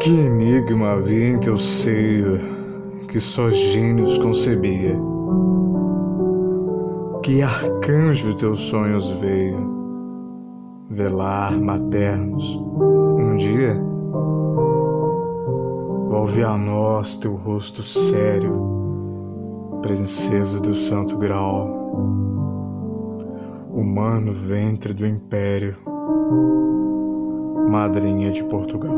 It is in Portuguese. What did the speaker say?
Que enigma havia em teu seio que só gênios concebia? Que arcanjo teus sonhos veio velar maternos um dia? Volve a nós teu rosto sério, princesa do santo grau, humano ventre do império Madrinha de Portugal.